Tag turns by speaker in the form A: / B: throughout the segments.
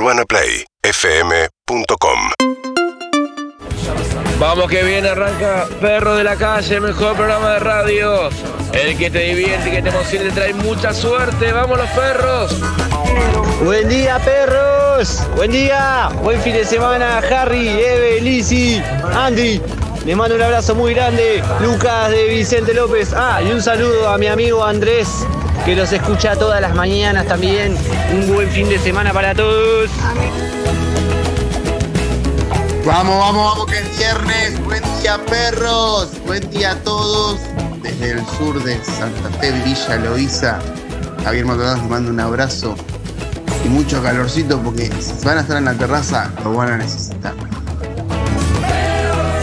A: UrbanaPlayFM.com
B: Vamos que bien, arranca Perro de la Calle, el mejor programa de radio. El que te divierte y que te emociona te trae mucha suerte. ¡Vamos los perros!
C: Buen día, perros. Buen día. Buen fin de semana, Harry, Eve, Lizzy, Andy. Les mando un abrazo muy grande. Lucas de Vicente López. Ah, y un saludo a mi amigo Andrés, que los escucha todas las mañanas también. Un buen fin de semana para todos.
D: Vamos, vamos, vamos, que es viernes. Buen día, perros. Buen día a todos. Desde el sur de Santa Fe, Villa Loíza. Javier Maldonado les mando un abrazo y mucho calorcito porque si van a estar en la terraza, lo van a necesitar.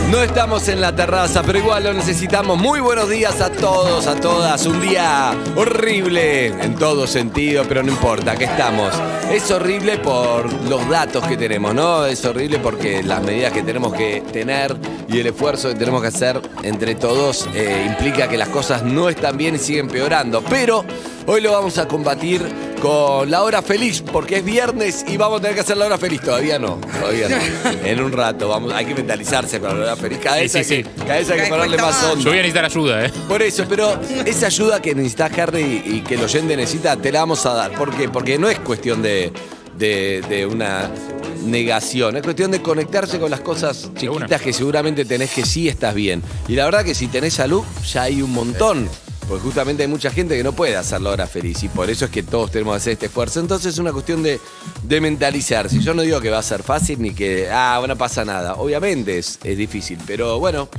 E: No estamos en la terraza, pero igual lo necesitamos. Muy buenos días a todos, a todas. Un día horrible en todo sentido, pero no importa, que estamos. Es horrible por los datos que tenemos, ¿no? Es horrible porque las medidas que tenemos que tener y el esfuerzo que tenemos que hacer entre todos eh, implica que las cosas no están bien y siguen peorando. Pero hoy lo vamos a combatir con la hora feliz, porque es viernes y vamos a tener que hacer la hora feliz. Todavía no, todavía no. En un rato, vamos, hay que mentalizarse para la hora feliz. Cada vez,
F: Sí,
E: hay,
F: sí,
E: que, cada vez hay que ponerle más
F: Yo
E: onda.
F: voy a necesitar ayuda, ¿eh?
E: Por eso, pero esa ayuda que necesita Harry y que el oyente necesita, te la vamos a dar. ¿Por qué? Porque no es cuestión de, de- de una negación, es cuestión de conectarse con las cosas chiquitas que seguramente tenés que sí estás bien. Y la verdad que si tenés salud, ya hay un montón. Porque justamente hay mucha gente que no puede hacer la hora feliz y por eso es que todos tenemos que hacer este esfuerzo. Entonces es una cuestión de, de mentalizarse. Yo no digo que va a ser fácil ni que, ah, bueno, no pasa nada. Obviamente es, es difícil, pero bueno,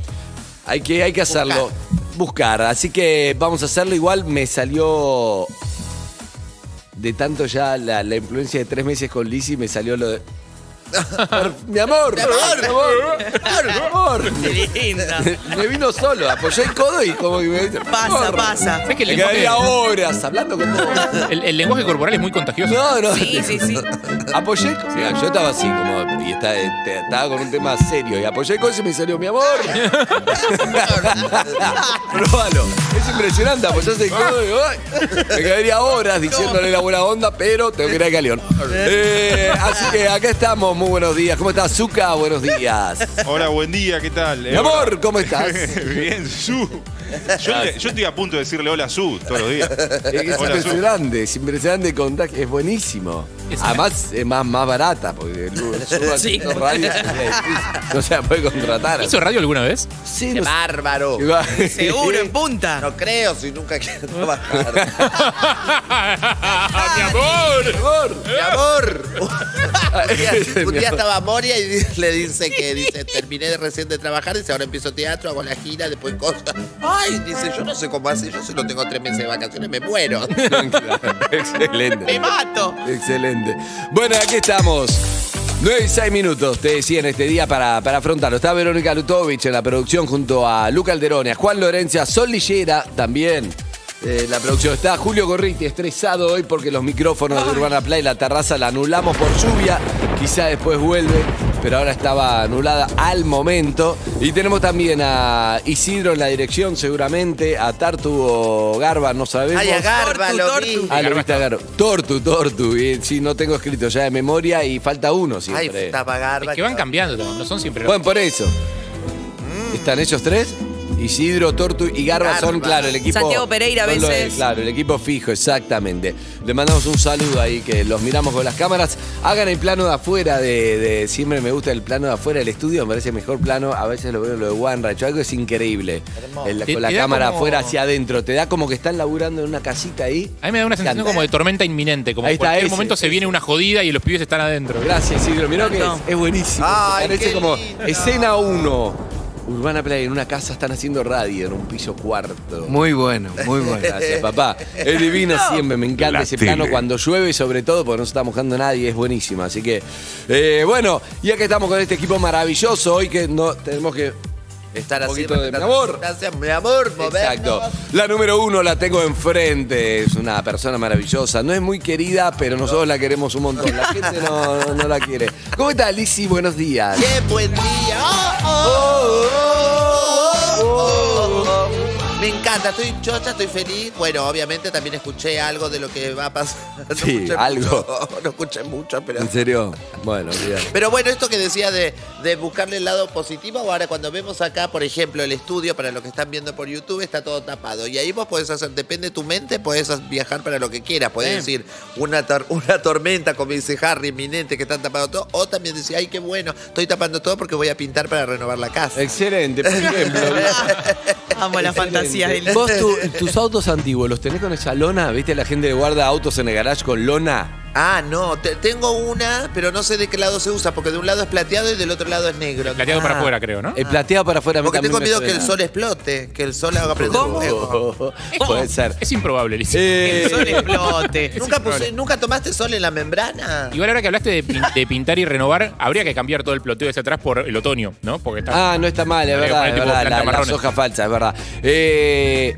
E: hay que, hay que hacerlo. Buscar. Así que vamos a hacerlo. Igual me salió. De tanto ya la, la influencia de tres meses con Lizzie, me salió lo de. Mi amor, mi amor, mi amor, mi amor.
G: Linda.
E: Me vino solo, apoyé el codo y como que me dice,
G: Pasa,
E: "Amor".
G: pasa.
F: ¿Sabes que el
E: Me
F: lenguaje,
E: quedaría horas hablando con vos.
F: el, el lenguaje corporal es muy contagioso?
E: No, no.
G: Sí, sí, sí.
E: Apoyé, mira, yo estaba así como, y estaba, te- estaba con un tema serio, y apoyé el codo y se me salió, mi amor. Probalo. Es impresionante, apoyás el codo y ¡ay! me quedaría horas diciéndole la buena onda, pero tengo que ir a Calión. Eh, así que acá estamos, muy buenos días. ¿Cómo estás, Zuka? Buenos días.
H: Hola, buen día, ¿qué tal?
E: Mi amor, ¿cómo estás?
H: Bien, Su. Yo, te- yo estoy a punto de decirle hola, Su, todos los días.
E: Es, que es
H: Hola,
E: impresionante, es impresionante contar es buenísimo.
F: Es-
E: Además, es más, más barata, porque el
G: Sí.
E: haciendo radio es difícil. no se la puede contratar.
F: ¿Hizo radio alguna vez?
E: Sí,
I: ¡Qué
E: no
I: bárbaro!
G: Seguro, en punta.
I: No creo si nunca quiero trabajar.
F: ¡Mi amor!
E: Amor.
I: ¡Mi amor! Un día,
E: Mi
I: un día
E: amor.
I: estaba Moria y le dice que dice, terminé de recién de trabajar, dice, ahora empiezo teatro, hago la gira, después cosas. Ay, dice, yo no sé cómo hace, yo solo tengo tres meses de vacaciones, me muero.
E: Excelente.
I: ¡Me mato!
E: Excelente. Bueno, aquí estamos. 9 y 6 minutos, te decía en este día para, para afrontarlo. Está Verónica Lutovich en la producción junto a Luca Alderone, a Juan Lorencia, Sol Lillera también. eh, la producción está Julio Gorriti estresado hoy porque los micrófonos de Urbana Play, la terraza la anulamos por lluvia. Quizá después vuelve, pero ahora estaba anulada al momento. Y tenemos también a Isidro en la dirección, seguramente, a Tartu o Garba, no sabemos.
I: Ay, a Garba,
G: Tortu,
I: lo
G: tortu.
I: vi.
E: Ah, lo viste a Garba. Tortu, Tortu. bien, Sí, no tengo escrito ya de memoria y falta uno
I: Ay,
E: siempre.
I: estaba Garba.
F: Es que van cambiando, no son siempre los
E: Bueno, por eso.
I: Mm.
E: ¿Están ellos tres? Isidro, Tortu y Garba, son, claro, el equipo.
G: Santiago Pereira a veces.
E: claro, el equipo fijo, exactamente. Le mandamos un saludo ahí que los miramos con las cámaras. Hagan el plano de afuera de, de- Siempre me gusta el plano de afuera del estudio, me parece el mejor plano. A veces lo veo en lo de One algo es increíble. El- con la cámara
F: como-
E: afuera hacia adentro. Te da como que están laburando en una casita ahí.
F: A mí me da una sensación como de tormenta inminente, como en cualquier
E: ese,
F: momento se viene una jodida y los pibes están adentro.
E: Gracias, Isidro. Mirá que es,
G: No.
E: es buenísimo.
I: Ay,
E: Parece
I: qué
E: como
I: lindo.
E: escena 1. Urbana Play, en una casa están haciendo radio en un piso cuarto.
C: Muy bueno, muy bueno.
E: Gracias, papá. Es divino siempre, me encanta ese plano cuando llueve, sobre todo, porque no se está mojando nadie, es buenísimo. Así que, eh, bueno, y acá estamos con este equipo maravilloso. Hoy que no tenemos que.
I: Estar
E: Un
I: así.
E: poquito de mi amor.
I: Gracias, mi amor, movernos.
E: Exacto. La número uno la tengo enfrente. Es una persona maravillosa. No es muy querida, pero nosotros la queremos un montón. La gente no, no- no la quiere. ¿Cómo está, Lizzy? Buenos días.
I: ¡Qué buen día! Oh, oh, oh, oh, oh. Me encanta, estoy chocha, estoy feliz. Bueno, obviamente también escuché algo de lo que va a pasar. No
E: Sí,
I: escuché
E: algo.
I: mucho, no escuché mucho, pero.
E: ¿En serio? Bueno, bien.
I: Pero bueno, esto que decía de, de buscarle el lado positivo, ahora cuando vemos acá, por ejemplo, el estudio, para los que están viendo por YouTube, está todo tapado. Y ahí vos podés hacer, depende de tu mente, podés viajar para lo que quieras. Podés decir una, tor- una tormenta, como dice Harry, inminente, que están tapando todo. O también decir, ay, qué bueno, estoy tapando todo porque voy a pintar para renovar la casa.
E: Excelente, por ejemplo.
G: Amo la fantasía de
E: Vos tu- tus autos antiguos, ¿los tenés con esa lona? ¿Viste la gente que guarda autos en el garage con lona?
I: Ah, no, te- tengo una, pero no sé de qué lado se usa, porque de un lado es plateado y del otro lado es negro.
F: Plateado para
E: Ah.
F: afuera, creo, ¿no?
E: El plateado para afuera a mí
I: Porque
E: también
I: tengo
E: me
I: miedo que el
E: suena.
I: sol explote, que el sol haga prender
G: ¿Cómo?
I: fuego.
E: Puede ser.
F: Es improbable, Lizzy.
E: Eh,
G: El sol explote.
I: ¿Nunca, puse- ¿Nunca tomaste sol en la membrana?
F: Igual ahora que hablaste de, pin- de pintar y renovar, habría que cambiar todo el ploteo hacia atrás por el otoño, ¿no? Porque está.
E: Ah, no está mal, es
F: Habría que
E: verdad,
F: poner
E: es
F: tipo
E: verdad.
F: planta
E: La, la
F: marrones.
E: soja falsa, es verdad. Eh,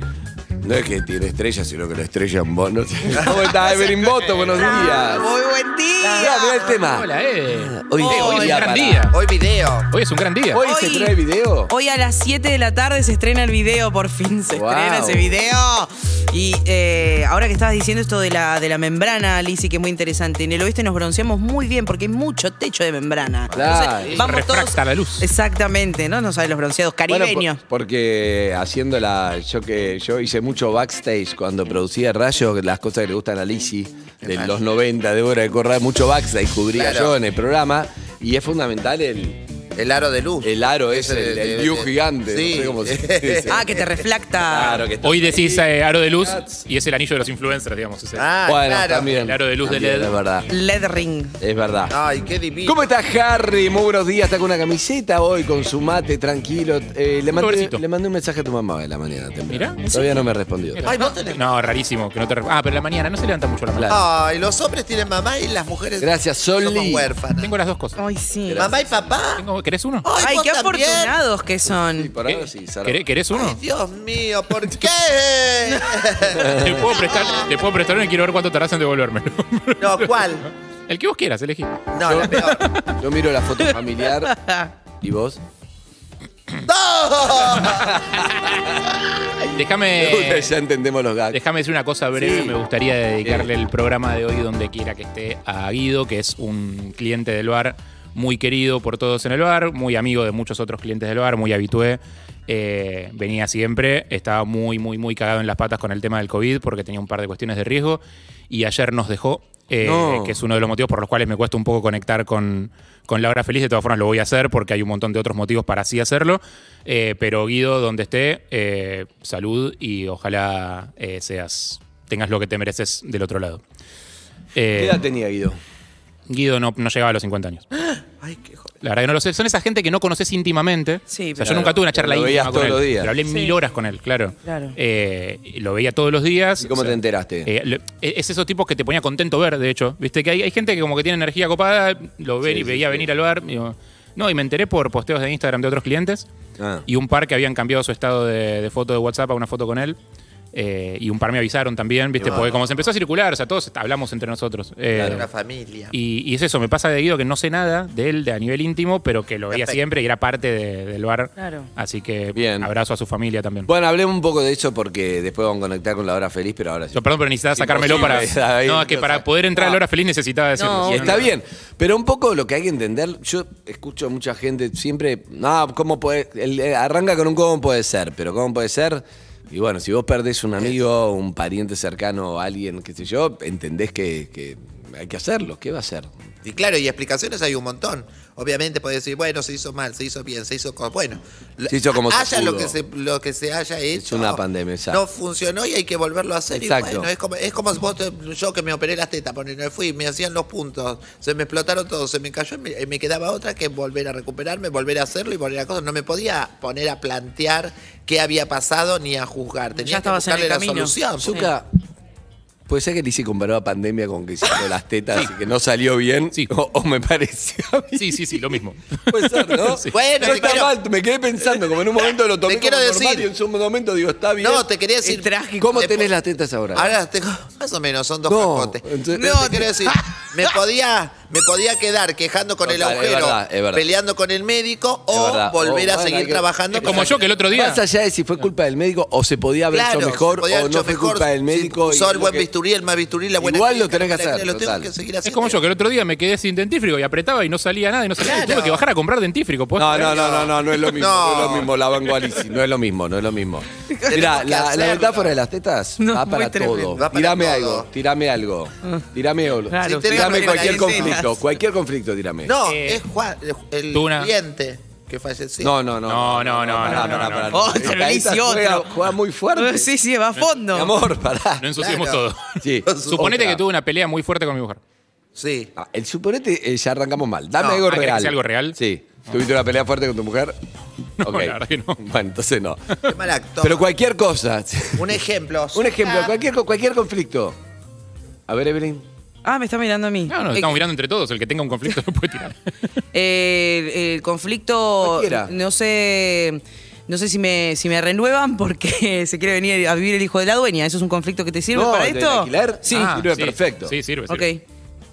E: no es que tiene estrellas, sino que la estrella en vos. No sé. ¿Cómo estás, Evelyn Boto? Buenos días.
G: Muy buen día.
E: Mirá el tema.
F: Hola, eh.
E: Hoy,
F: Eh, hoy es un
E: día
F: gran
E: para-
F: día.
I: Hoy video.
F: Hoy es un gran día.
E: Hoy se
G: Hoy-
E: trae video.
G: Hoy a las 7 de la tarde se estrena el video, por fin se
E: Wow.
G: estrena ese video. Y eh, ahora que estabas diciendo esto de la, de la membrana, Lizzy, que es muy interesante. En el oeste nos bronceamos muy bien porque hay mucho techo de membrana.
E: Claro.
G: vamos
F: Refracta
G: todos.
F: la luz.
G: Exactamente, ¿no? No sabes los bronceados
E: Bueno,
G: caribeños.
E: por- porque haciéndola, yo que yo hice mucho backstage cuando producía Rayo, las cosas que le gustan a Lizzy de los 90, de hora de correr, mucho backstage cubría
I: Claro.
E: yo en el programa. Y es fundamental el,
I: El aro de luz.
E: el aro ese, el,
I: de-
E: el
I: de-
E: view
I: de-
E: gigante.
I: Sí.
E: No sé cómo se dice.
G: ah, que te reflecta.
E: Claro, que está
F: Hoy decís eh, aro de luz y es el anillo de los influencers, digamos. ese.
I: Ah,
E: Bueno,
I: claro.
E: también.
F: El aro de luz de
E: También,
F: LED.
E: Es verdad.
G: LED ring.
E: Es verdad.
I: Ay, qué divino.
E: ¿Cómo estás, Harry? Muy buenos días. Está con una camiseta hoy, con su mate, tranquilo. Eh, le, mandé,
F: Pobrecito.
E: le mandé un mensaje a tu mamá en la mañana temprano.
F: Mirá.
E: Todavía no me respondió.
I: Ay, vos tenés-
F: No, rarísimo. Que no te re- Ah, pero la mañana no se levanta mucho la mañana.
I: Ay, los hombres tienen mamá y las mujeres
E: Gracias, Soli.
I: somos huérfanas.
F: Tengo las dos cosas.
G: Ay, sí.
I: Mamá y papá.
F: Tengo- ¿Querés uno?
I: Ay,
G: qué
I: también.
G: afortunados que
E: Sí,
G: son.
E: por ahora sí.
F: ¿Querés, querés uno?
I: Ay, Dios mío, ¿por qué?
F: Te puedo prestar, te puedo prestar uno y quiero ver cuánto tardás en devolvérmelo.
I: no, ¿cuál?
F: El que vos quieras, elegí.
I: No, la peor.
E: Yo miro la foto familiar. ¿Y vos?
I: ¡No!
F: Déjame.
E: ya entendemos los gags.
F: Déjame decir una cosa breve.
E: Sí.
F: Me gustaría dedicarle el programa de hoy donde quiera que esté a Guido, que es un cliente del bar muy querido por todos en el bar, muy amigo de muchos otros clientes del bar, muy habitué. Eh, venía siempre, estaba muy, muy, muy cagado en las patas con el tema del COVID porque tenía un par de cuestiones de riesgo y ayer nos dejó, eh,
E: No.
F: que es uno de los motivos por los cuales me cuesta un poco conectar con, con la hora feliz. De todas formas lo voy a hacer porque hay un montón de otros motivos para así hacerlo. Eh, pero Guido, donde esté, salud y ojalá seas, tengas lo que te mereces del otro lado.
E: ¿Qué edad tenía Guido?
F: Guido no, no llegaba a los 50 años.
I: Ay, qué joder.
F: La verdad que no lo sé. Son esa gente que no conoces íntimamente.
G: Sí,
F: o sea, yo nunca tuve una charla
E: Lo
F: íntima
E: veías
F: con
E: todos
F: él.
E: los días.
F: Pero hablé
G: Sí.
F: mil horas con él, claro.
G: Claro.
F: Eh, lo veía todos los días.
E: ¿Y cómo
F: O sea,
E: te enteraste?
F: eh, le- es esos tipos que te ponía contento ver, de hecho. Viste que hay, hay gente que como que tiene energía copada, lo ve
E: Sí,
F: y
E: sí,
F: veía
E: sí.
F: venir al bar. digo, no, y me enteré por posteos de Instagram de otros clientes
E: Ah.
F: y un par que habían cambiado su estado de, de foto de WhatsApp a una foto con él. Eh, y un par me avisaron también, ¿viste? Porque como se empezó a circular, o sea, todos hablamos entre nosotros. Eh,
I: Una familia.
F: y, y es eso, me pasa de Guido que no sé nada de él de a nivel íntimo, pero que lo veía
I: Perfecto.
F: siempre y era parte de- del bar.
G: Claro.
F: Así que
E: Bien.
F: abrazo a su familia también.
E: Bueno, hablemos un poco de eso porque después vamos a conectar con la hora feliz, pero ahora sí.
F: Yo, perdón, pero necesitaba sacármelo para.
E: Imposible.
F: No, es que para poder entrar a la hora feliz necesitaba decirlo.
G: No,
E: Y está bien, pero un poco lo que hay que entender, yo escucho a mucha gente siempre, no, ¿cómo puede? el- eh, arranca con un cómo puede ser, pero ¿cómo puede ser? Y bueno, si vos perdés un amigo, un pariente cercano, alguien, qué sé yo, entendés que, que hay que hacerlo. ¿Qué va a hacer?
I: Y claro, y explicaciones hay un montón. Obviamente puede decir, bueno, se hizo mal, se hizo bien, se hizo como. Bueno,
E: Se hizo como se
I: haya lo que se, lo que se haya hecho.
E: una pandemia.
I: No funcionó y hay que volverlo a hacer.
E: Exacto.
I: Y bueno, es como, es como vos yo que me operé las tetas, me fui, me hacían los puntos, se me explotaron todos, se me cayó y me, quedaba otra que volver a recuperarme, volver a hacerlo y volver a cosas. No me podía poner a plantear qué había pasado ni a juzgar. Tenía
G: Ya
I: que
G: estabas en el
I: buscarle la
G: camino.
I: solución.
E: Puede ser que Lizzy comparó a pandemia con que hicieron las tetas y que no salió bien.
F: Sí.
E: O, o me pareció a mí.
F: Sí, sí, sí, lo mismo.
E: Puede ser, ¿no?
I: Bueno,
E: no
I: te
E: está
I: quiero-
E: mal, me quedé pensando, como en un momento lo tomé
I: Te quiero
E: como normal
I: decir-
E: y en un momento digo, está bien.
I: No, te quería decir.
G: Es trágico.
E: ¿Cómo
I: te
E: tenés las tetas ahora?
I: Ahora tengo, más o menos, son dos
E: No, entonces-
G: No,
I: te quiero decir, me podía, me podía quedar quejando con el
E: Total, es
I: agujero,
E: verdad, es verdad.
I: peleando con el médico o
E: verdad.
I: volver
E: O,
I: a
E: bueno,
I: seguir
E: hay que-
I: trabajando.
F: Es como yo que el otro día.
E: Más allá de si fue culpa del médico o se podía haber
I: Claro,
E: hecho mejor
I: se podía
E: o
I: haber
E: no
I: hecho
E: fue
I: mejor,
E: culpa del
I: si
E: médico. y
I: Usó el
E: lo
I: buen
E: que-
I: bisturí, el mal bisturí, la buena
E: Igual lo tenés que hacer,
I: Lo tengo
E: total.
I: que seguir
F: Es
I: haciendo.
F: como yo que el otro día me quedé sin dentífrico y apretaba y no salía nada y no salía nada. Y
I: Claro.
F: Tuve que bajar a comprar dentífrico. ¿podés
E: No, no, no, no, no, no es lo mismo. No,
I: No.
E: es lo mismo, la Lizzy, No es lo mismo, no es lo mismo. Mira,
I: que
E: la, la metáfora de las tetas
G: No,
E: va para todo.
I: Va para
E: Tirame
I: todo.
E: algo, tirame algo. Tirame algo.
G: Claro,
I: Si
E: tirame cualquier conflicto, cualquier conflicto, tirame.
I: No,
F: Eh,
I: es Juan, el cliente que falleció.
E: No, no, no.
F: No, no, no,
E: pará,
F: no,
E: pará,
F: no,
E: pará.
F: no.
G: Otro,
E: juega,
G: otro.
E: juega muy fuerte.
G: Sí, sí, va a fondo.
E: Mi amor, pará.
F: No ensuciemos
I: Claro.
F: todo.
E: Sí.
F: Suponete
E: Otra.
F: que tuve una pelea muy fuerte con mi mujer.
I: Sí.
E: Ah, el suponete, eh, ya arrancamos mal. Dame
I: No,
E: algo
F: ah, ¿querés que
E: real.
F: sea algo real?
E: Sí. ¿Tuviste una pelea fuerte con tu mujer?
F: No,
E: Ok.
F: la verdad que no.
E: Bueno, entonces no.
I: Qué mal actor.
E: Pero cualquier cosa.
I: Un ejemplo.
E: Un ejemplo, cualquier, cualquier conflicto. A ver, Evelyn.
G: Ah, me está mirando a mí.
F: No, nos
G: Eh,
F: estamos mirando entre todos. El que tenga un conflicto lo puede tirar.
G: eh, el conflicto,
E: Cualquiera.
G: no sé, no sé si me, si me renuevan porque se quiere venir a vivir el hijo de la dueña. ¿Eso es un conflicto que te sirve
E: No,
G: para
E: ¿el del
G: esto?
E: alquiler?
G: Sí.
E: Ah. sirve perfecto.
F: Sí, sirve,
G: ok.
F: sirve.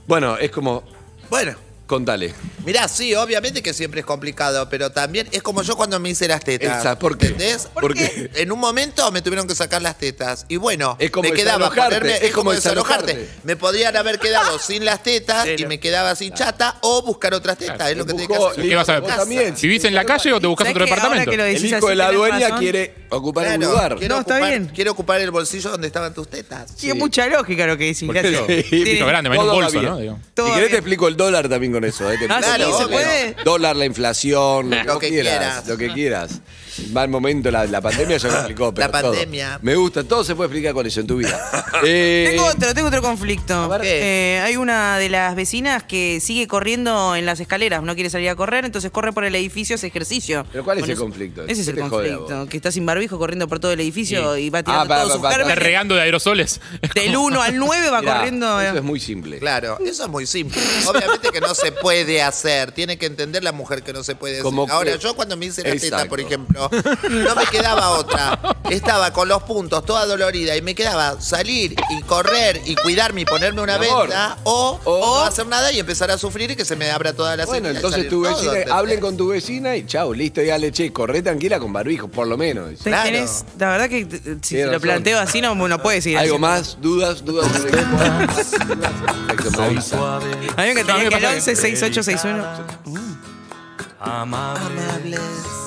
E: Bueno, es como.
I: Bueno,
E: Contale.
I: mirá, sí, obviamente que siempre es complicado, pero también es como yo cuando me hice las tetas.
E: Esa, ¿por qué?
I: ¿Entendés?
E: ¿Por qué?
I: En un momento me tuvieron que sacar las tetas. Y bueno,
E: Es como
I: me quedaba ponerme.
E: es como
I: desalojarte.
E: desalojarte.
I: Me podrían haber quedado sin las tetas y me quedaba sin chata o buscar otras tetas.
F: Claro.
I: Es lo que tenés que hacer.
F: ¿Qué vas a ver?
E: también.
F: ¿Vivís en la calle o te buscas
G: ¿Sabés
F: otro departamento?
E: El hijo de la dueña
G: razón?
E: quiere ocupar un
I: Claro,
E: lugar.
I: Quiero
G: No, está bien.
I: Quiero ocupar el bolsillo donde estaban tus tetas.
G: Tiene mucha lógica lo que decís.
F: Porque grande, me un bolso. ¿no?
E: Si querés te explico el dólar también con eso. ¿eh? Te
G: Ah,
I: sí, se puede.
E: Dólar, la inflación, lo,
I: Lo
E: que quieras,
I: quieras.
E: Lo que quieras. Mal momento, la, la pandemia ya lo explicó. Pero
I: La
E: todo.
I: pandemia.
E: Me gusta, todo se puede explicar con eso en tu vida. Eh,
G: Tengo otro, tengo otro conflicto.
E: A ver.
G: Eh, hay una de las vecinas que sigue corriendo en las escaleras, no quiere salir a correr, entonces corre por el edificio, hace ejercicio.
E: ¿Pero cuál es el conflicto?
G: Ese es
E: ¿Qué
G: el
E: te jode a
G: conflicto,
E: vos?
G: que está sin barbijo corriendo por todo el edificio
E: Sí.
G: y va tirando
E: Ah,
G: todos sus
F: Está
G: gérmenes.
F: regando de aerosoles.
G: Del 1 al 9 va
E: Mirá,
G: corriendo.
E: Eso
G: eh.
E: es muy simple.
I: Claro, eso es muy simple. Obviamente que no se se puede hacer. Tiene que entender la mujer que no se puede hacer. Ahora, yo cuando me hice la teta, por ejemplo, no me quedaba otra. Estaba con los puntos, toda dolorida, y me quedaba salir y correr y cuidarme y ponerme una venda o,
E: o,
I: no hacer nada y empezar a sufrir y que se me abra toda la
E: Bueno, entonces tu vecina,
I: todo,
E: hablen con tu vecina y chao, listo, ya le che, corre tranquila con barbijo, por lo menos.
G: La verdad que si lo planteo así no, no puedes ir.
E: ¿Algo
G: así?
E: más? ¿Dudas? ¿Dudas?
F: ¿Dudas? ¿Dudas? ¿Dudas?
G: ¿Dudas?
F: ¿Dudas?
G: ¿Dudas? ¿Dudas?
F: ¿Dudas? ¿Dudas?
G: 96861. Amables.
A: Amables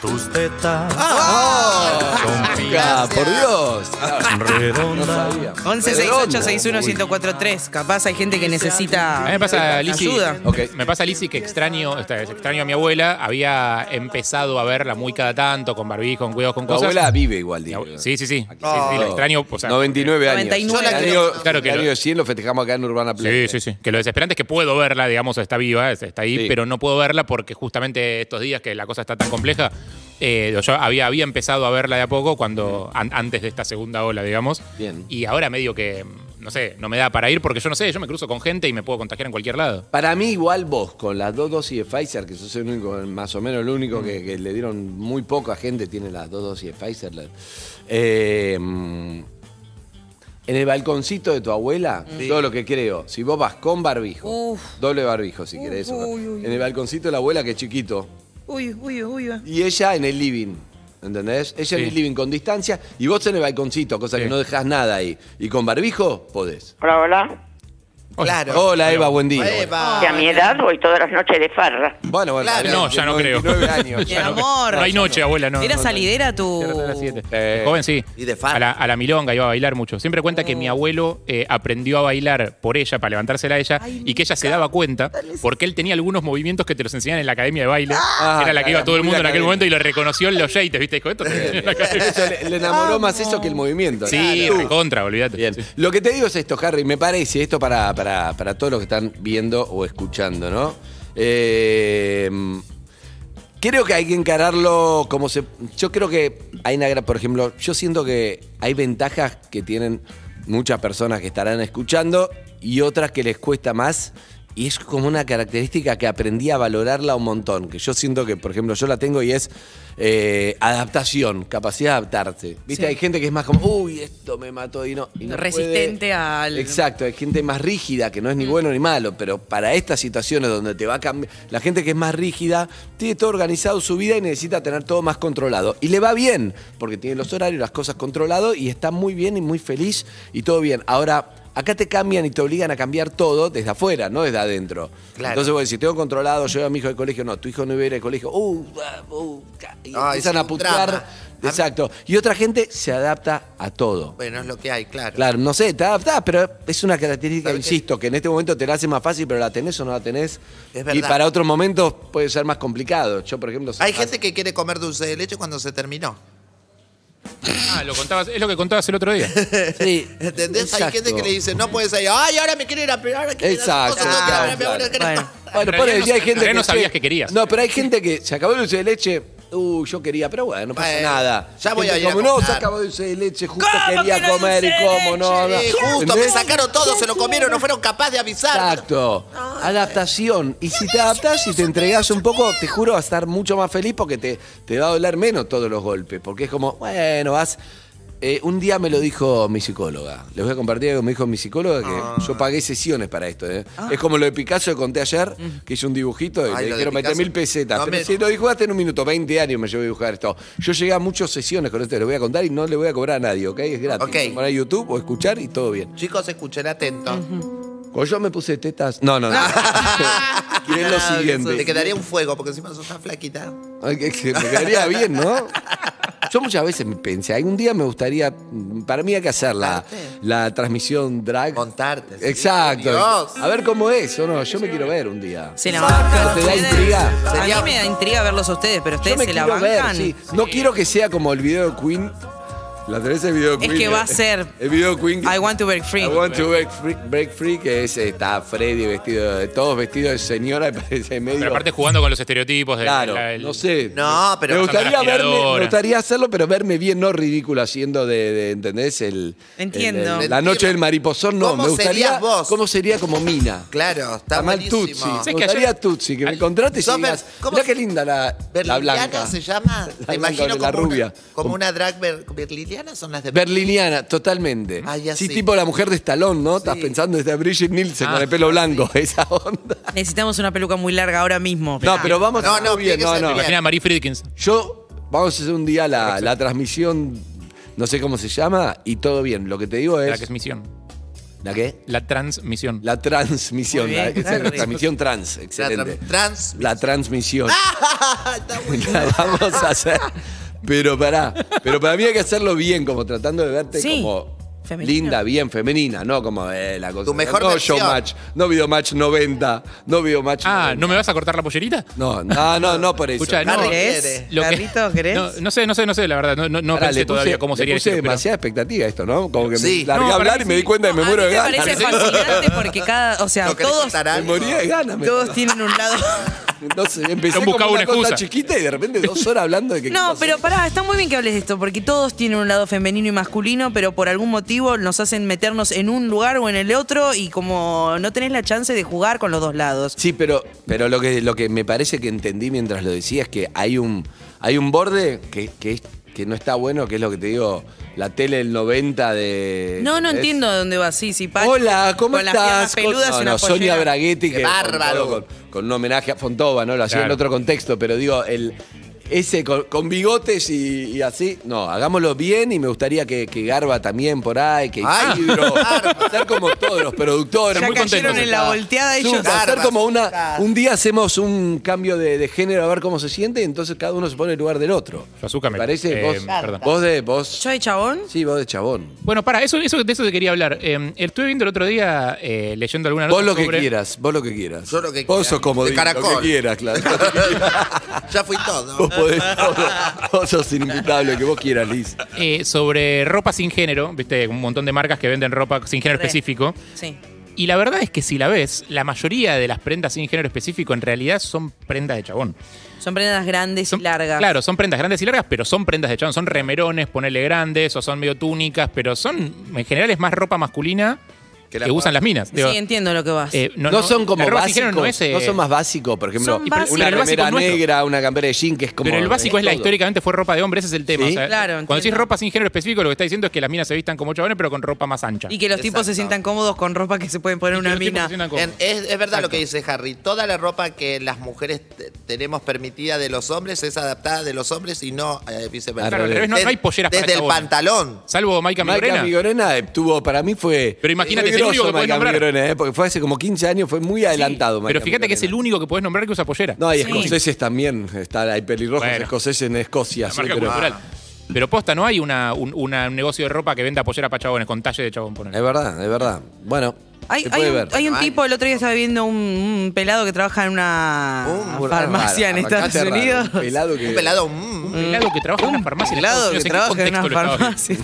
A: tus tetas
E: Ah, por Dios. Ah, No
A: redondas.
E: sabía.
G: 11
E: Redondo.
G: 6861 1043 Capaz hay gente que necesita
F: A mí me pasa, Lizzy,
G: ayuda.
E: Ok.
F: me pasa, Lizzy, que extraño, o sea, extraño a mi abuela. Había empezado a verla muy cada tanto, con barbijo, con cuidados, con
E: Tu
F: cosas.
E: abuela vive igual, digo.
F: Sí, sí, sí. Sí, sí, la extraño. O sea,
E: 99 años.
G: 99.
E: El año,
F: Claro que
E: el
F: lo-
E: año de 100 lo festejamos acá en Urbana Play.
F: Sí, sí, sí. Que lo desesperante es que puedo verla, digamos, está viva, es- está ahí,
E: Sí.
F: pero no puedo verla porque justamente estos días que la cosa está tan compleja, eh, yo había, había empezado a verla de a poco cuando an- antes de esta segunda ola, digamos.
E: Bien.
F: Y ahora medio que, no sé, no me da para ir porque yo no sé, yo me cruzo con gente y me puedo contagiar en cualquier lado.
E: Para mí, igual vos, con las dos dosis de Pfizer, que sos el único, más o menos el único que, que le dieron muy poca gente, tiene las dos dosis de Pfizer. la- eh, mm, en el balconcito de tu abuela, todo lo que creo, si vos vas con barbijo,
G: Uf.
E: doble barbijo si querés,
G: uy, uy,
E: en el balconcito de la abuela que es chiquito,
G: Uy, uy, uy. uy.
E: y ella en el living. ¿Entendés? Ella en
F: Sí.
E: el living con distancia y vos en el balconcito, cosa
F: Sí.
E: que no dejás nada ahí. Y con barbijo, podés.
J: Hola, hola.
I: Claro.
E: Hola, Eva, buen día.
I: Eva.
J: Que a mi edad voy todas las noches de farra.
E: Bueno, bueno.
I: Claro.
F: No, ya no creo.
E: 99 años.
G: Mi
E: ya no-
G: amor.
F: No hay noche, abuela, no.
G: ¿Era
F: no,
G: salidera tu...?
F: Cierra a las siete.
E: Eh,
F: Joven, sí.
I: y de farra.
F: A la, a la milonga iba a bailar mucho. Siempre cuenta que mi abuelo eh, aprendió a bailar por ella, para levantársela a ella,
G: Ay,
F: y que ella se daba cuenta porque él tenía algunos movimientos que te los enseñaban en la academia de baile.
E: Ah,
F: Era la que iba todo el
E: muy
F: mundo en
E: la
F: aquel
E: academia.
F: momento y lo reconoció en los yates, ¿viste? Dijo, esto te- en la academia.
E: Eso le, le enamoró más eso que el movimiento.
F: Sí,
E: Claro.
F: recontra, olvídate.
E: Bien.
F: Sí.
E: Lo que te digo es esto, Harry, me parece, esto para, para, para todos los que están viendo o escuchando, ¿no? Eh, creo que hay que encararlo como se. Yo creo que hay una. Por ejemplo, yo siento que hay ventajas que tienen muchas personas que estarán escuchando y otras que les cuesta más. Y es como una característica que aprendí a valorarla un montón. Que yo siento que, por ejemplo, yo la tengo y es eh, adaptación, capacidad de adaptarse. ¿Viste?
G: Sí.
E: Hay gente que es más como, uy, esto me mató y no. y no
G: Resistente
E: puede".
G: al.
E: Exacto, hay gente más rígida, que no es ni bueno ni malo, pero para estas situaciones donde te va a cambiar, la gente que es más rígida tiene todo organizado su vida y necesita tener todo más controlado. Y le va bien, porque tiene los horarios, las cosas controlado y está muy bien y muy feliz y todo bien. Ahora, acá te cambian y te obligan a cambiar todo desde afuera, no desde adentro.
I: Claro.
E: Entonces vos decís, tengo controlado, llevo a mi hijo al colegio, no, tu hijo no iba a ir al colegio, uh, ah, uh, ca- y
I: Ay,
E: empiezan a putear. Exacto. Y otra gente se adapta a todo.
I: Bueno, es lo que hay, claro.
E: Claro, no sé, te adaptás, pero es una característica, insisto, que en este momento te la hace más fácil, pero la tenés o no la tenés.
I: Es
E: y
I: verdad.
E: para otros momentos puede ser más complicado. Yo, por ejemplo,
I: Hay gente que quiere comer dulce de leche cuando se terminó.
F: Ah, lo contabas, es lo que contabas el otro día.
E: Sí,
I: ¿Entendés? Hay
E: exacto.
I: gente que le dice, no puedes ir, ay, ahora me quiero ir a pegar, ahora quiero ir a hacer
E: Exacto,
I: cosas,
E: claro,
I: ahora me voy a
E: claro.
I: querer-
G: Bueno.
E: Bueno,
F: En
E: por
F: no-
E: hay gente que.
F: no sabías
E: che,
F: que querías.
E: No, pero hay gente que se acabó el dulce de leche. Uh, yo quería, pero bueno, no pasa
I: Bueno,
E: nada.
I: ya voy a
E: Gente
I: ir a
E: como, no, se acabó el dulce de leche, justo
G: ¿Cómo
E: quería
G: que no hay
E: comer y cómo no. no.
I: Eh, justo, me sacaron todo, se lo comieron, no fueron capaces de avisar.
E: Exacto. Adaptación. Y si te adaptás y te entregás un poco, te juro, vas a estar mucho más feliz porque te, te va a doler menos todos los golpes. Porque es como, bueno, vas. Eh, un día me lo dijo mi psicóloga. Les voy a compartir algo que me dijo mi psicóloga que yo pagué sesiones para esto. ¿eh? Es como lo de Picasso que conté ayer, que hice un dibujito y
I: Ay,
E: le dijeron meter mil pesetas.
I: No
E: pero
I: me-
E: si lo dibujaste en un minuto, 20 años me llevo a dibujar esto. Yo llegué a muchas sesiones con esto, les voy a contar y no le voy a cobrar a nadie, ¿ok? Es gratis.
I: Ok.
E: Poner YouTube o escuchar y todo bien.
I: Chicos, escuchen atentos.
E: Cuando yo me puse tetas. No, no, no. es lo siguiente.
I: Te quedaría un fuego, porque encima sos tan flaquita.
E: Ay, que- que me quedaría bien, ¿no? Yo muchas veces me pensé, algún día me gustaría, para mí hay que hacer la, la transmisión drag.
I: Montarte. sí.
E: Exacto.
I: Dios.
E: A ver cómo es, o no, yo me quiero ver un día.
G: Se la bancan.
E: ¿Te da intriga?
G: A mí me da intriga verlos a ustedes, pero
E: Yo
G: ustedes
E: me
G: se la
E: quiero ver,
G: bancan.
E: sí. No quiero que sea como el video de Queen. La tenés el video de
G: Es
E: Queen.
G: que va a ser
E: El video de Queen. que-
G: I want to break free.
E: I want to break free, break free, que es, está Freddy vestido de todos vestidos de señora, me parece medio.
F: Pero aparte jugando con los estereotipos de
E: Claro,
F: la- el-
E: no sé.
I: No, pero
E: me gustaría verme, me gustaría hacerlo, pero verme bien, no ridículo haciendo de, de- ¿entendés? El,
G: Entiendo.
E: el- el- la noche del mariposón, no.
I: ¿Cómo
E: me gustaría.
I: serías vos?
E: ¿Cómo sería como Mina?
I: Claro, está
E: mal. Tutsi.
F: ¿Sabes
E: Me
F: que
E: gustaría
F: ayer-
E: Tutsi, que me contrates y digas,
I: ver- ¿cómo
E: mirá qué linda la, la
I: ¿Berliliana
E: blanca.
I: se llama?
E: La
I: Te imagino
E: la
I: como,
E: rubia.
I: Una, como una drag ber- berliliana son las de
E: Berliniana, totalmente.
I: Ah, ya
E: sí,
I: sí.
E: tipo la mujer de Stallone, ¿no? Estás pensando desde Bridget Nielsen
F: Ah.
E: con el pelo blanco, esa onda.
G: Necesitamos una peluca muy larga ahora mismo.
E: No, pero vamos
I: No,
E: a
I: no,
E: bien, no, no.
I: bien.
F: Imagina a Marie Friedkins.
E: Yo, vamos a hacer un día la, la transmisión, no sé cómo se llama, y todo bien. Lo que te digo
F: La
E: es.
F: que es misión.
E: ¿La qué?
F: La transmisión.
E: La transmisión, la, la transmisión trans,
I: La
E: excelente.
I: tra- trans.
E: La transmisión.
I: Está muy
E: La vamos a hacer. Pero pará, pero para mí hay que hacerlo bien, como tratando de verte
G: Sí.
E: como
G: Femenina.
E: linda, bien femenina, no como eh, la cosa.
I: Tu mejor
E: no
I: versión.
E: showmatch, no videomatch 90, no videomatch
F: Ah,
E: 90.
F: ¿no me vas a cortar la pollerita?
E: No, no, no, no por eso.
F: Escucha, no,
I: Harry
G: ¿Querés?
I: quiere.
F: Lo que-
G: ¿Carlitos, querés?
F: No, no sé, no sé, no sé, la verdad. No, no, no
E: Pará,
F: pensé
E: le puse-
F: todavía cómo sería
E: le puse
F: pero-
E: demasiada expectativa a esto, ¿no? Como que
I: Sí.
E: me largué
F: No,
E: a hablar y me di cuenta que me
G: a
E: muero
G: mí
E: de
G: me
E: ganas.
G: parece fascinante porque cada, o sea,
I: ¿No querés
G: todos,
E: Me moría de ganas. me-
G: todos tienen un lado.
E: Entonces empecé
F: buscaba
E: una
F: una
E: cosa chiquita y de repente dos horas hablando de que...
G: No, pero pará, está muy bien que hables de esto, porque todos tienen un lado femenino y masculino, pero por algún motivo nos hacen meternos en un lugar o en el otro y como no tenés la chance de jugar con los dos lados.
E: Sí, pero, pero lo, que, lo que me parece que entendí mientras lo decía es que hay un, hay un borde que, que, es- que no está bueno, que es lo que te digo, la tele del 90 de...
G: No, no
E: ¿ves?
G: entiendo de dónde vas. Sí, sí,
E: Hola, ¿cómo
G: con
E: estás?
G: las piernas peludas
E: no,
G: y una
E: no, Sonia
G: pollera.
E: Braguetti, que
I: bárbaro.
E: Con, con un homenaje a Fontova, ¿no? Lo hacía en otro contexto, pero digo, el ese con, con bigotes y, y así. No, hagámoslo bien y me gustaría que, que Garba también por ahí, que
I: Ay, Garba.
E: hacer como todos los productores,
G: Ya
E: muy
G: cayeron
E: contentos.
G: en la volteada ellos.
E: Súper, hacer
I: Garba,
E: como una, un día hacemos un cambio de, de género a ver cómo se siente y entonces cada uno se pone en el lugar del otro.
F: Yazuka me-
E: parece?
F: eh,
E: vos,
F: perdón.
E: vos de vos.
G: ¿Yo de chabón?
E: Sí, vos de chabón.
F: Bueno, para, eso, eso, de eso te quería hablar. Eh, estuve viendo el otro día, eh, leyendo alguna
E: Vos lo que quieras, vos lo que quieras.
I: Yo lo que
E: Vos
I: quiera.
E: sos como
I: De
E: lo
I: caracol.
E: que quieras, claro.
I: Ya fui todo.
E: podés todo. Vos sos inimputable, que vos quieras, Liz.
F: eh, sobre ropa sin género, viste, un montón de marcas que venden ropa sin género
G: Re.
F: específico.
G: Sí.
F: Y la verdad es que si la ves, la mayoría de las prendas sin género específico en realidad son prendas de chabón.
G: Son prendas grandes y largas.
F: Claro, son prendas grandes y largas, pero son prendas de chabón. Son remerones, ponele grandes, o son medio túnicas, pero son, en general, es más ropa masculina que, usan las minas. Digo,
G: Sí, entiendo lo que vas.
F: eh,
E: No, son como básicos, no,
F: no es, eh,
E: son más básicos, por ejemplo,
G: básicos.
E: una remera negra, una campera de jean que es como
F: Pero el básico es la históricamente fue ropa de hombre, ese es el tema.
E: Sí.
F: o sea,
G: Claro,
F: cuando decís ropa sin género específico, lo que está diciendo es que las minas se vistan como chabones, pero con ropa más ancha.
G: Y que los tipos se sientan cómodos con ropa que se pueden poner
F: Y que
G: una mina.
I: En- es, es verdad lo que dice Harry. Toda la ropa que las mujeres te- tenemos permitida de los hombres es adaptada de los hombres y no eh, viceversa.
F: Claro, al revés, no- no hay polleras para
I: Desde el pantalón.
F: Salvo Maika
E: Maika
F: Migorena.
E: Migorena eh, tuvo, para mí fue.
F: Pero imagínate, que
E: eh, porque fue hace como 15 años, fue muy adelantado.
F: Pero fíjate que es el único que podés nombrar que usa pollera.
E: No, hay escoceses también. Está, hay pelirrojos
F: Bueno.
E: escoceses en Escocia.
F: La
E: sí,
F: marca
E: pero-
F: cultural. Pero posta, no hay una, un, una- un negocio de ropa que venda pollera para chabones con talle de chabón, poner.
E: Es verdad, es verdad. Bueno,
G: Hay,
E: se
G: hay un,
E: ver.
G: hay un
I: Ay.
G: tipo, el otro día estaba viendo un, un pelado que trabaja en una
E: Un-
G: farmacia en Estados
E: raro,
G: Unidos.
E: un pelado que-
I: Un pelado. mm,
F: Un pelado que trabaja en una farmacia. en
G: pelado
F: Estados
G: que
F: Unidos, ¿en qué
G: trabaja en
F: contexto
G: una
F: lo estabas
G: farmacia.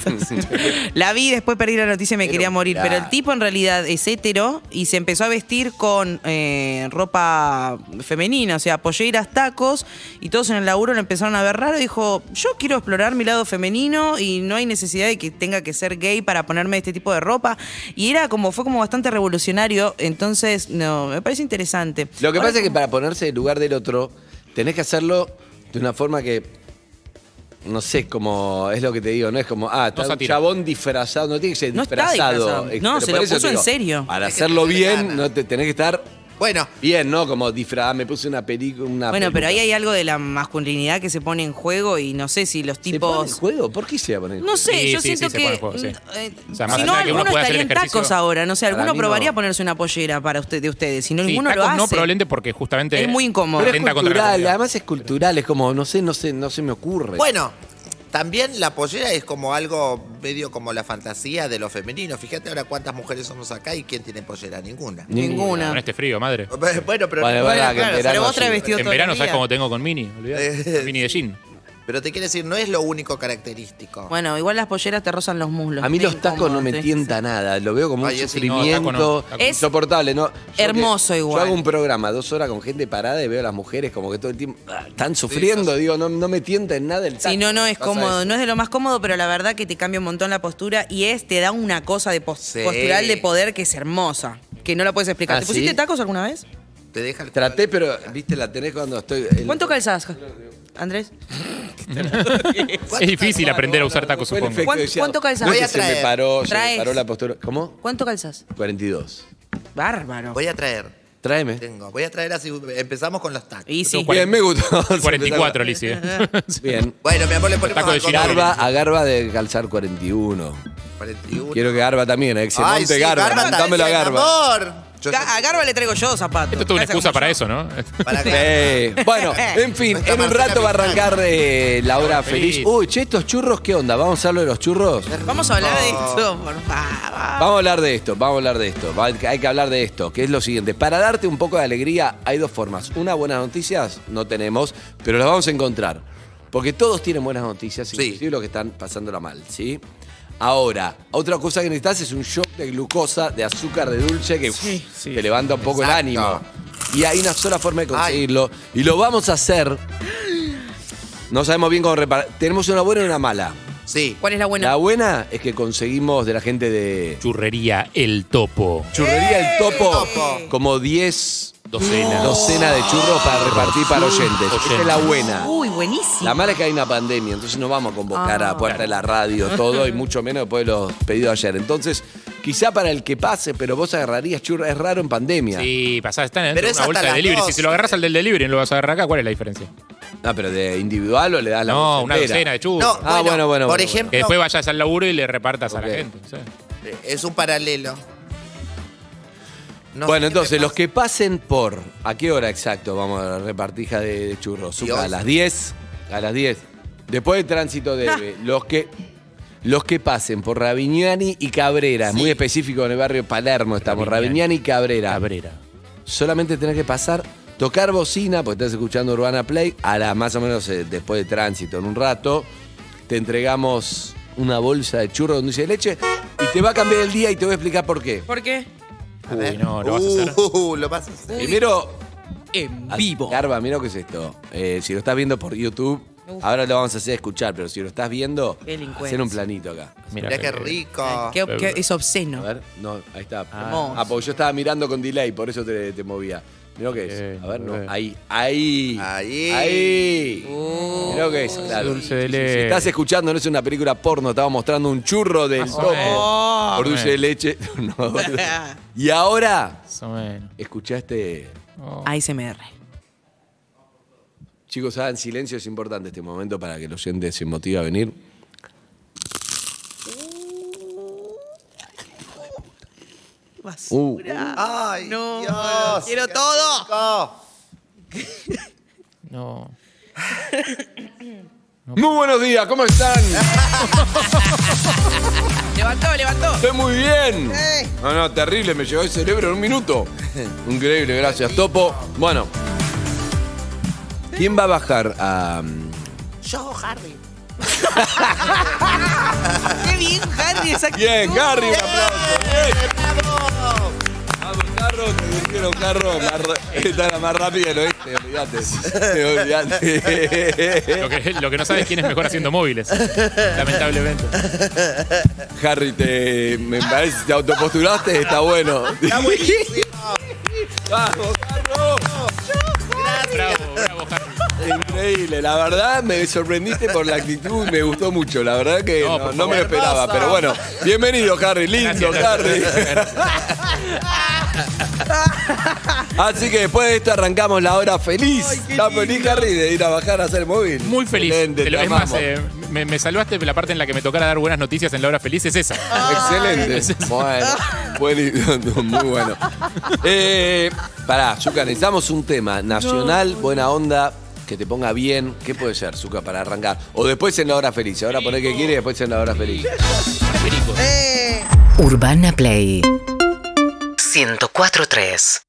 G: entonces. La vi, después perdí la noticia y me quería morir. Pero el tipo en realidad es hetero y se empezó a vestir con eh, ropa femenina, o sea, polleras, tacos, y todos en el laburo lo empezaron a ver raro. Dijo, yo quiero explorar mi lado femenino y no hay necesidad de que tenga que ser gay para ponerme este tipo de ropa. Y era como, fue como bastante revolucionario. Entonces, no, me parece interesante.
E: Lo que
G: Ahora,
E: pasa es que para ponerse en lugar del otro, tenés que hacerlo de una forma que. No sé, como es lo que te digo, no es como, ah, está un chabón disfrazado, no tiene que ser
G: No está
E: disfrazado.
G: No, se lo puso en serio.
E: Para hacerlo bien, no te tenés que estar
I: Bueno,
E: bien, ¿no? Como disfrazado, me puse una película, una
G: Bueno, pero ahí hay algo de la masculinidad que se pone en juego y no sé si los
E: ¿Se pone en
G: tipos...
E: juego? ¿Por qué se va a poner en
G: No
E: juego?
G: sé,
F: Sí,
G: yo
F: sí,
G: siento
F: sí,
G: que.
F: pone en juego, sí.
G: eh,
F: O sea, más
G: si no, alguno estaría en tacos ahora. No sé, alguno probaría
E: no.
G: ponerse una pollera para usted, de ustedes. Si no,
F: Sí,
G: ninguno
F: tacos
G: lo hace.
F: no, probablemente porque justamente.
G: Es muy incómodo.
E: Pero es cultural, además es cultural, es como, no sé, no sé, no se me ocurre.
I: bueno. También la pollera es como algo medio como la fantasía de lo femenino. Fíjate ahora cuántas mujeres somos acá y quién tiene pollera. Ninguna.
G: Ninguna.
F: Con este frío, madre.
I: Bueno, pero,
E: Vale,
G: Bueno,
E: verdad que en
G: claro,
E: verano
G: pero vos traes
E: sí.
G: vestido
F: En
G: todo
F: verano,
G: el
F: ¿sabes cómo tengo con mini? Olvidate. Mini de jean.
I: Pero te quiero decir, no es lo único característico.
G: Bueno, igual las polleras te rozan los muslos.
E: A mí los tacos no me tienta nada, lo veo como un sufrimiento
F: no, taco no, taco no.
G: Es
E: insoportable. ¿no? Yo
G: hermoso
E: que-
G: igual.
E: Yo hago un programa dos horas con gente parada y veo a las mujeres como que todo el tiempo ah, están sufriendo, digo, no, no me tienta en nada el taco.
G: Sí, no, no es
E: Pasa
G: cómodo,
E: eso.
G: no es de lo más cómodo, pero la verdad que te cambia un montón la postura y es, te da una cosa de pos-
I: Sí.
G: postural de poder que es hermosa, que no la puedes explicar.
E: ¿Ah,
G: ¿Te pusiste
E: sí?
G: tacos alguna vez?
I: Te deja el
E: Traté, pero, viste, la tenés cuando estoy... el-
G: ¿Cuánto calzás, Andrés?
F: Es difícil aprender a usar tacos, supongo.
G: ¿Cuánto- cuánto calzás?
E: No
I: Voy a
E: me
I: traer.
E: paró, se me
G: Traes.
E: paró la postura. ¿Cómo?
G: ¿Cuánto calzás?
E: 42.
G: Bárbaro.
I: Voy a traer.
E: Tráeme.
I: Tengo. Voy a traer así. Empezamos con los tacos.
G: Y sí.
E: Bien, me gustó.
F: 44, Lizzy. ¿eh?
E: Bien.
I: Bueno, mi amor, le ponemos
F: Taco de
I: algodón.
E: Garba, a Garba de calzar 41.
I: 41.
E: Quiero que Garba también, eh, que se
I: Ay,
E: monte
I: sí,
E: Garba.
I: Garba está
E: Dámelo a
I: bien,
E: Garba.
I: amor. Yo-
G: Ga- A Garba le traigo yo zapatos.
F: Esto es toda una excusa
G: como
F: para
G: yo.
F: eso, ¿no?
I: para.
E: Sí. Bueno, en fin, en un rato va a arrancar eh, la hora feliz.
F: Feliz.
E: Uy, che, estos churros, ¿qué onda? ¿Vamos a hablar de los churros?
G: Vamos a hablar de esto, por favor.
E: Vamos a hablar de esto, vamos a hablar de esto. Va- Hay que hablar de esto, que es lo siguiente. Para darte un poco de alegría, hay dos formas. Una, buenas noticias, no tenemos, pero las vamos a encontrar. Porque todos tienen buenas noticias,
I: Sí.
E: inclusive los que están pasándola mal, ¿sí? Ahora, otra cosa que necesitas es un shock de glucosa, de azúcar, de dulce, que uf, te levanta un poco
I: Exacto.
E: el ánimo. Y hay una sola forma de conseguirlo. Y lo vamos a hacer. No sabemos bien cómo reparar. Tenemos una buena y una mala.
I: Sí.
G: ¿Cuál es la buena?
E: La buena es que conseguimos de la gente de
F: Churrería El Topo.
E: Churrería El Topo,
I: Topo.
E: como 10
F: Docena.
E: docenas de churros para repartir para oyentes. Esa es la buena.
G: Uy, buenísimo.
E: La mala es que hay una pandemia, entonces no vamos a convocar
G: Ah.
E: a puerta de la radio todo y mucho menos después de los pedidos ayer. Entonces, quizá para el que pase, pero vos agarrarías churros, es raro en pandemia.
F: Sí, pasás, están dentro
I: Pero
F: de
I: es
F: una
I: hasta
F: bolsa de
I: las
F: delivery.
I: dos.
F: Si se lo agarras al del delivery y no lo vas a agarrar acá, ¿cuál es la diferencia?
E: Ah, pero de individual o le das la
F: No,
E: bolsa
F: una
E: entera?
F: docena de churros.
I: No,
E: Ah, bueno, bueno,
I: Por
E: bueno,
I: ejemplo,
F: Que después vayas al laburo y le repartas a
E: Ok.
F: la gente. sí.
I: es un paralelo. No
E: bueno, entonces, los que pasen por. ¿A qué hora exacto vamos a la repartija de, churros? Zucca, a las 10. A las 10. Después del tránsito debe. Los que. Los que pasen por Ravignani y Cabrera,
I: Sí.
E: muy específico en el barrio Palermo estamos,
F: Ravignani.
E: Y Cabrera.
F: Cabrera.
E: Solamente tenés que pasar, tocar bocina, porque estás escuchando Urbana Play, a la más o menos eh, después de tránsito, en un rato, te entregamos una bolsa de churros con dulce de leche y te va a cambiar el día y te voy a explicar por qué.
G: ¿Por qué?
I: A
F: Uy,
I: ver.
F: no, ¿lo vas a hacer?
I: Uh, lo vas a hacer.
E: Primero,
G: En
E: Ah,
G: vivo.
E: Garba, mira lo que es esto. Eh, si lo estás viendo por YouTube,
G: Uf.
E: ahora lo vamos a hacer escuchar, pero si lo estás viendo,
G: Delincuencia.
E: hacer un planito acá.
F: Mira,
I: Mirá qué rico.
G: Qué- qué- es
E: A
G: obsceno.
E: ver, no, ahí está.
G: Hermoso.
E: Ah, porque yo estaba mirando con delay, por eso te, te movía. Mirá lo que es. A ver, no. Ahí, ahí.
I: Ahí.
E: Ahí.
G: Uh.
E: Mirá lo que es, claro.
F: Dulce de
E: Si
F: leche.
E: estás escuchando, no es una película porno, estaba mostrando un churro del
F: o
E: topo
F: menos.
E: por dulce de leche. No. y ahora, este.
F: Oh.
G: ASMR.
E: Chicos, hagan silencio, es importante este momento para que el oyente se motive a venir. Uh.
I: Ay,
G: No,
I: Dios,
G: quiero todo.
I: rico.
F: No.
E: Muy buenos días, ¿cómo están?
G: Levantó, levantó.
E: Estoy muy bien.
G: Eh.
E: No, no, terrible, me llegó el cerebro en un minuto. Increíble, gracias, Topo. Bueno, ¿quién va a bajar a. mm,
I: Yo, Harry.
G: Qué bien, Harry, exacto.
E: Bien, Harry, un aplauso. Bien.
I: ¡Bravo!
E: Vamos, Carro, te dijeron Carro. más ra- Esta era más rápida del oeste, olvídate. Olvídate.
F: Lo que, lo que no sabes es quién es mejor haciendo móviles. Lamentablemente.
E: Harry, te, me parece que te autopostulaste, está bueno.
I: Está buenísimo.
E: ¡Vamos, Carro!
F: Bravo, bravo, Harry.
E: Increíble, la verdad me sorprendiste por la actitud, me gustó mucho, la verdad que
F: No,
E: no, no me lo esperaba, pero bueno, bienvenido Harry, lindo
F: Gracias,
E: Harry. Así que después de esto arrancamos la hora feliz. ¿Estás feliz Harry de ir a bajar a hacer móvil?
F: Muy feliz.
E: Excelente,
F: Te lo-
E: te
F: es más,
E: amamos.
F: eh, me, me salvaste la parte en la que me tocara dar buenas noticias en la hora feliz, es esa.
E: Excelente. Bueno, buenísimo, muy bueno. Eh, pará, Zuka, necesitamos un tema nacional, buena onda, que te ponga bien. ¿Qué puede ser, Zuka, para arrancar? O después en la hora feliz. Ahora poné que quiere y después en la hora feliz.
G: Eh.
K: Urbana Play 104.3